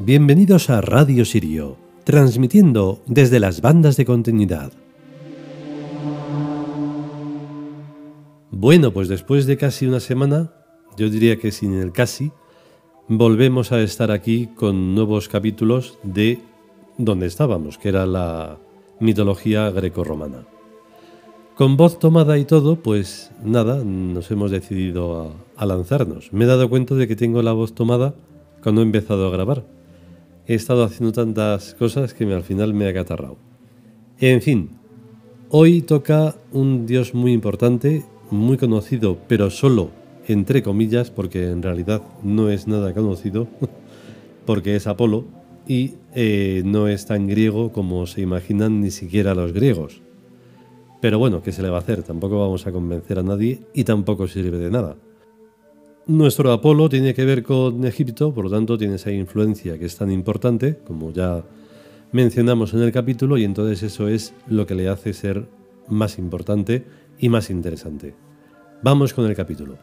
Bienvenidos a Radio Sirio, transmitiendo desde las bandas de continuidad. Bueno, pues después de casi una semana, yo diría que sin el casi, volvemos a estar aquí con nuevos capítulos de donde estábamos, que era la mitología greco-romana. Con voz tomada y todo, pues nada, nos hemos decidido a, lanzarnos. Me he dado cuenta de que tengo la voz tomada cuando he empezado a grabar. He estado haciendo tantas cosas que al final me ha catarrado. En fin, hoy toca un dios muy importante, muy conocido, pero solo entre comillas, porque en realidad no es nada conocido, porque es Apolo y eh, no es tan griego como se imaginan ni siquiera los griegos. Pero bueno, ¿qué se le va a hacer? Tampoco vamos a convencer a nadie y tampoco sirve de nada. Nuestro Apolo tiene que ver con Egipto, por lo tanto tiene esa influencia que es tan importante, como ya mencionamos en el capítulo, y entonces eso es lo que le hace ser más importante y más interesante. Vamos con el capítulo.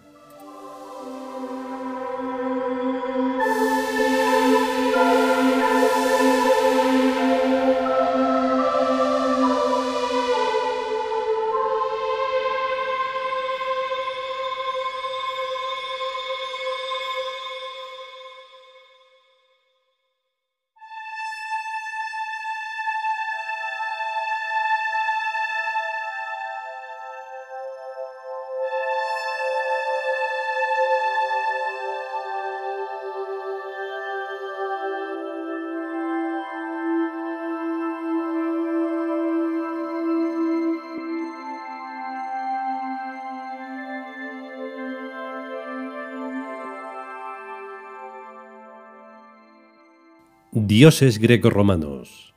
Dioses greco-romanos.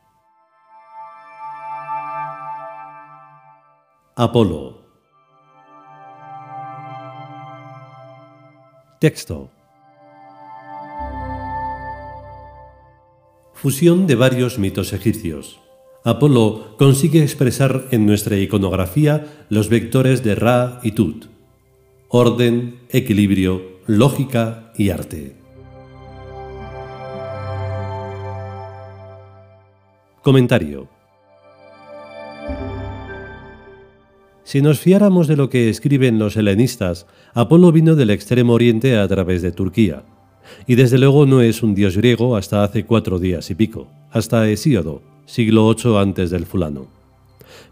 Apolo. Texto. Fusión de varios mitos egipcios. Apolo consigue expresar en nuestra iconografía los vectores de Ra y Tut. Orden, equilibrio, lógica y arte. Comentario. Si nos fiáramos de lo que escriben los helenistas, Apolo vino del extremo oriente a través de Turquía. Y desde luego no es un dios griego hasta hace cuatro días y pico, hasta Hesíodo, siglo VIII antes del fulano.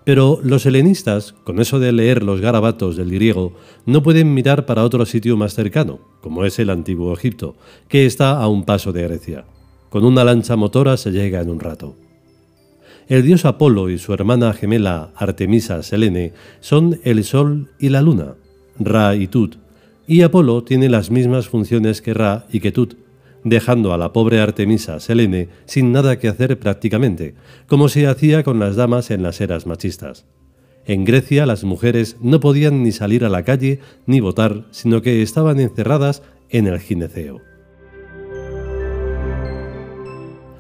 Pero los helenistas, con eso de leer los garabatos del griego, no pueden mirar para otro sitio más cercano, como es el antiguo Egipto, que está a un paso de Grecia. Con una lancha motora se llega en un rato. El dios Apolo y su hermana gemela Artemisa Selene son el Sol y la Luna, Ra y Tut, y Apolo tiene las mismas funciones que Ra y que Tut, dejando a la pobre Artemisa Selene sin nada que hacer prácticamente, como se hacía con las damas en las eras machistas. En Grecia las mujeres no podían ni salir a la calle ni votar, sino que estaban encerradas en el gineceo.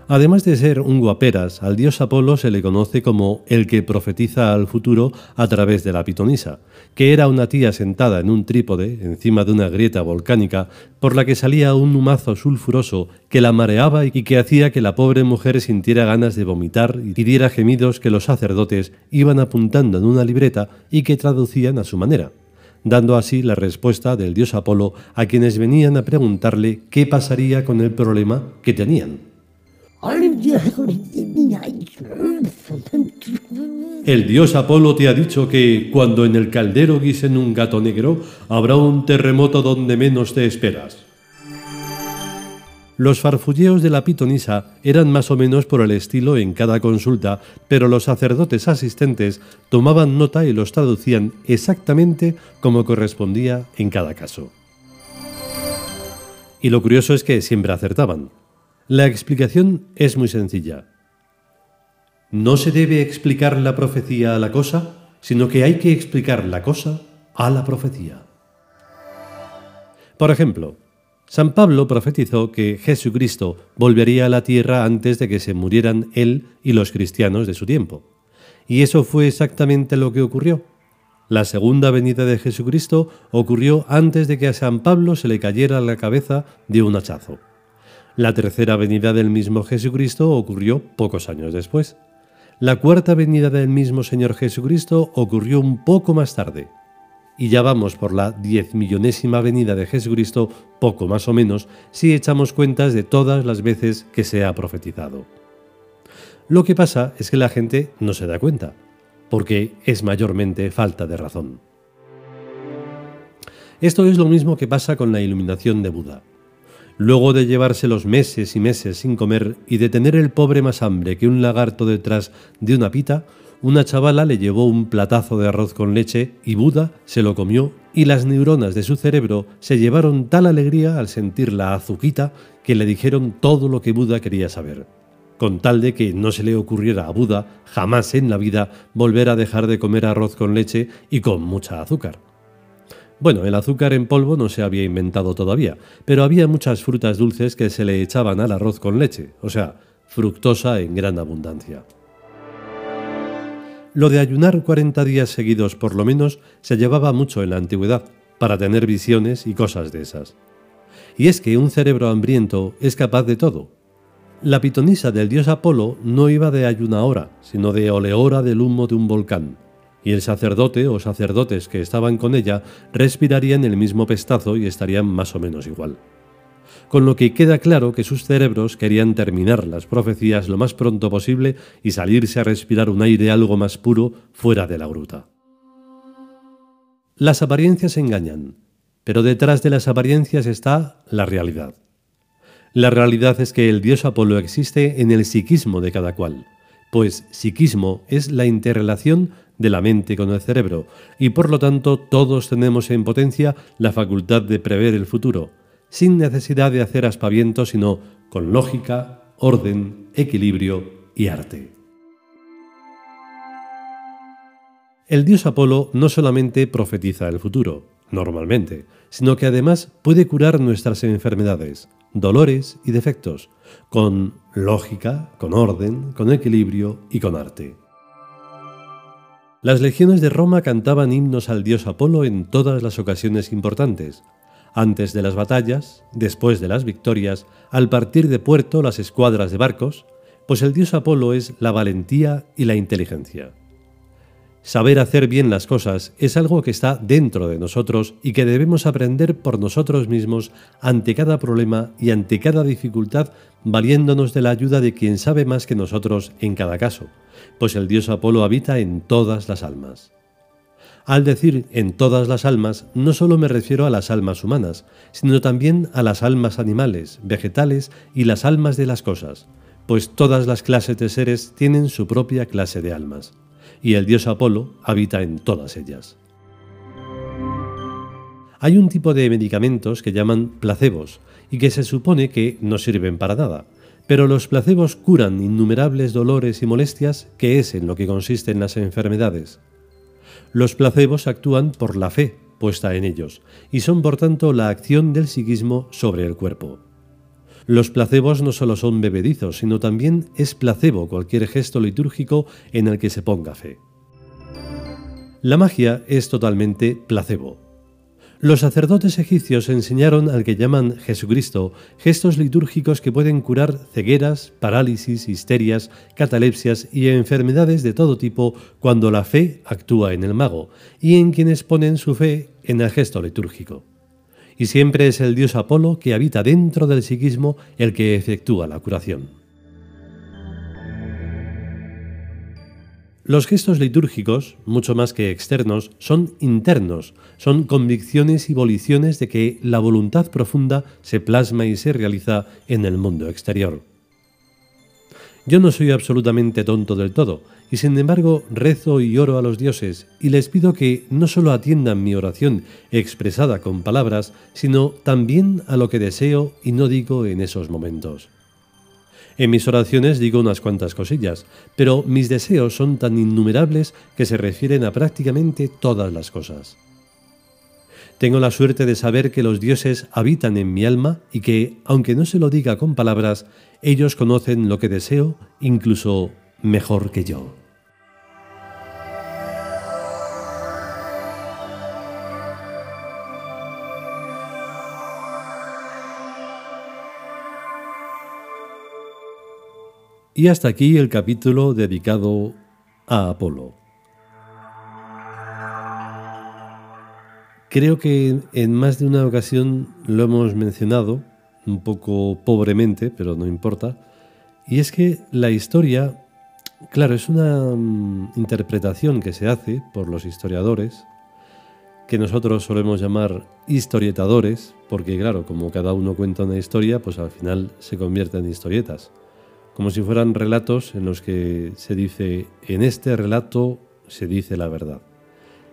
Además de ser un guaperas, al dios Apolo se le conoce como el que profetiza al futuro a través de la pitonisa, que era una tía sentada en un trípode encima de una grieta volcánica por la que salía un humazo sulfuroso que la mareaba y que hacía que la pobre mujer sintiera ganas de vomitar y diera gemidos que los sacerdotes iban apuntando en una libreta y que traducían a su manera dando así la respuesta del dios Apolo a quienes venían a preguntarle qué pasaría con el problema que tenían. El dios Apolo te ha dicho que cuando en el caldero guisen un gato negro, habrá un terremoto donde menos te esperas. Los farfulleos de la pitonisa eran más o menos por el estilo en cada consulta, pero los sacerdotes asistentes tomaban nota y los traducían exactamente como correspondía en cada caso. Y lo curioso es que siempre acertaban. La explicación es muy sencilla. No se debe explicar la profecía a la cosa, sino que hay que explicar la cosa a la profecía. Por ejemplo, San Pablo profetizó que Jesucristo volvería a la tierra antes de que se murieran él y los cristianos de su tiempo. Y eso fue exactamente lo que ocurrió. La segunda venida de Jesucristo ocurrió antes de que a San Pablo se le cayera la cabeza de un hachazo. La tercera venida del mismo Jesucristo ocurrió pocos años después. La cuarta venida del mismo Señor Jesucristo ocurrió un poco más tarde. Y ya vamos por la diez millonésima venida de Jesucristo, poco más o menos, si echamos cuentas de todas las veces que se ha profetizado. Lo que pasa es que la gente no se da cuenta, porque es mayormente falta de razón. Esto es lo mismo que pasa con la iluminación de Buda. Luego de llevarse los meses y meses sin comer y de tener el pobre más hambre que un lagarto detrás de una pita, una chavala le llevó un platazo de arroz con leche y Buda se lo comió y las neuronas de su cerebro se llevaron tal alegría al sentir la azuquita que le dijeron todo lo que Buda quería saber, con tal de que no se le ocurriera a Buda jamás en la vida volver a dejar de comer arroz con leche y con mucha azúcar. Bueno, el azúcar en polvo no se había inventado todavía, pero había muchas frutas dulces que se le echaban al arroz con leche, o sea, fructosa en gran abundancia. Lo de ayunar 40 días seguidos por lo menos se llevaba mucho en la antigüedad, para tener visiones y cosas de esas. Y es que un cerebro hambriento es capaz de todo. La pitonisa del dios Apolo no iba de ayuna hora, sino de oleora del humo de un volcán y el sacerdote o sacerdotes que estaban con ella respirarían el mismo pestazo y estarían más o menos igual. Con lo que queda claro que sus cerebros querían terminar las profecías lo más pronto posible y salirse a respirar un aire algo más puro fuera de la gruta. Las apariencias engañan, pero detrás de las apariencias está la realidad. La realidad es que el dios Apolo existe en el psiquismo de cada cual, pues psiquismo es la interrelación de la mente con el cerebro, y por lo tanto todos tenemos en potencia la facultad de prever el futuro, sin necesidad de hacer aspavientos, sino con lógica, orden, equilibrio y arte. El dios Apolo no solamente profetiza el futuro, normalmente, sino que además puede curar nuestras enfermedades, dolores y defectos, con lógica, con orden, con equilibrio y con arte. Las legiones de Roma cantaban himnos al dios Apolo en todas las ocasiones importantes, antes de las batallas, después de las victorias, al partir de puerto las escuadras de barcos, pues el dios Apolo es la valentía y la inteligencia. Saber hacer bien las cosas es algo que está dentro de nosotros y que debemos aprender por nosotros mismos ante cada problema y ante cada dificultad, valiéndonos de la ayuda de quien sabe más que nosotros en cada caso, pues el dios Apolo habita en todas las almas. Al decir en todas las almas, no solo me refiero a las almas humanas, sino también a las almas animales, vegetales y las almas de las cosas, pues todas las clases de seres tienen su propia clase de almas y el dios Apolo habita en todas ellas. Hay un tipo de medicamentos que llaman placebos y que se supone que no sirven para nada, pero los placebos curan innumerables dolores y molestias, que es en lo que consisten las enfermedades. Los placebos actúan por la fe puesta en ellos y son por tanto la acción del psiquismo sobre el cuerpo. Los placebos no solo son bebedizos, sino también es placebo cualquier gesto litúrgico en el que se ponga fe. La magia es totalmente placebo. Los sacerdotes egipcios enseñaron al que llaman Jesucristo gestos litúrgicos que pueden curar cegueras, parálisis, histerias, catalepsias y enfermedades de todo tipo cuando la fe actúa en el mago y en quienes ponen su fe en el gesto litúrgico y siempre es el dios Apolo que habita dentro del psiquismo el que efectúa la curación. Los gestos litúrgicos, mucho más que externos, son internos, son convicciones y voliciones de que la voluntad profunda se plasma y se realiza en el mundo exterior. Yo no soy absolutamente tonto del todo, y sin embargo rezo y oro a los dioses y les pido que no solo atiendan mi oración expresada con palabras, sino también a lo que deseo y no digo en esos momentos. En mis oraciones digo unas cuantas cosillas, pero mis deseos son tan innumerables que se refieren a prácticamente todas las cosas. Tengo la suerte de saber que los dioses habitan en mi alma y que, aunque no se lo diga con palabras, ellos conocen lo que deseo incluso mejor que yo. Y hasta aquí el capítulo dedicado a Apolo. Creo que en más de una ocasión lo hemos mencionado, un poco pobremente, pero no importa, y es que la historia, claro, es una mm, interpretación que se hace por los historiadores, que nosotros solemos llamar historietadores, porque claro, como cada uno cuenta una historia, pues al final se convierte en historietas, como si fueran relatos en los que se dice, en este relato se dice la verdad.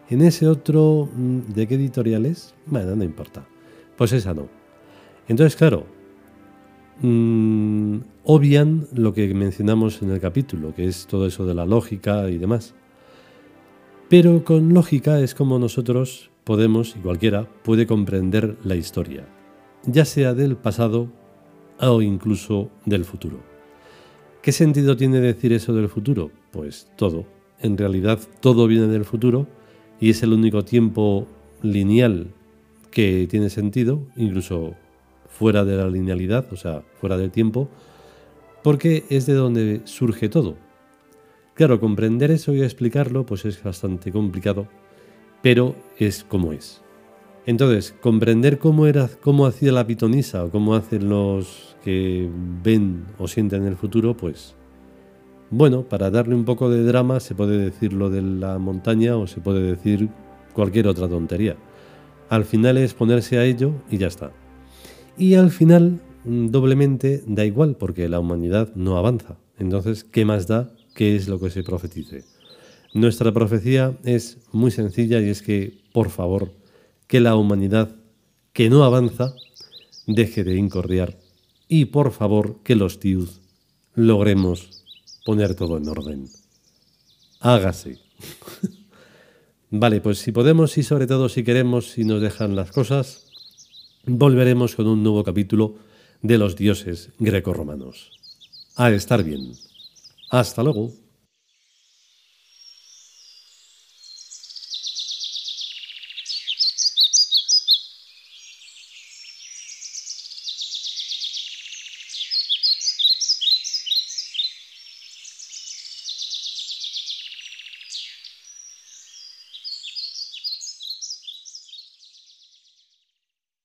En ese otro, mm, ¿de qué editorial es? Bueno, no importa. Pues esa no. Entonces, claro, mmm, obvian lo que mencionamos en el capítulo, que es todo eso de la lógica y demás. Pero con lógica es como nosotros podemos, y cualquiera, puede comprender la historia, ya sea del pasado o incluso del futuro. ¿Qué sentido tiene decir eso del futuro? Pues todo. En realidad todo viene del futuro y es el único tiempo lineal que tiene sentido, incluso fuera de la linealidad, o sea, fuera del tiempo, porque es de donde surge todo. Claro, comprender eso y explicarlo pues es bastante complicado, pero es como es. Entonces, comprender cómo era, cómo hacía la pitonisa o cómo hacen los que ven o sienten el futuro, pues bueno, para darle un poco de drama se puede decir lo de la montaña o se puede decir cualquier otra tontería. Al final es ponerse a ello y ya está. Y al final, mm, doblemente, da igual porque la humanidad no avanza. Entonces, ¿qué más da? ¿Qué es lo que se profetice? Nuestra profecía es muy sencilla y es que, por favor, que la humanidad que no avanza deje de incordiar y, por favor, que los tíos logremos poner todo en orden. Hágase. vale, pues si podemos y sobre todo si queremos, si nos dejan las cosas, volveremos con un nuevo capítulo de los dioses grecorromanos. A estar bien. Hasta luego.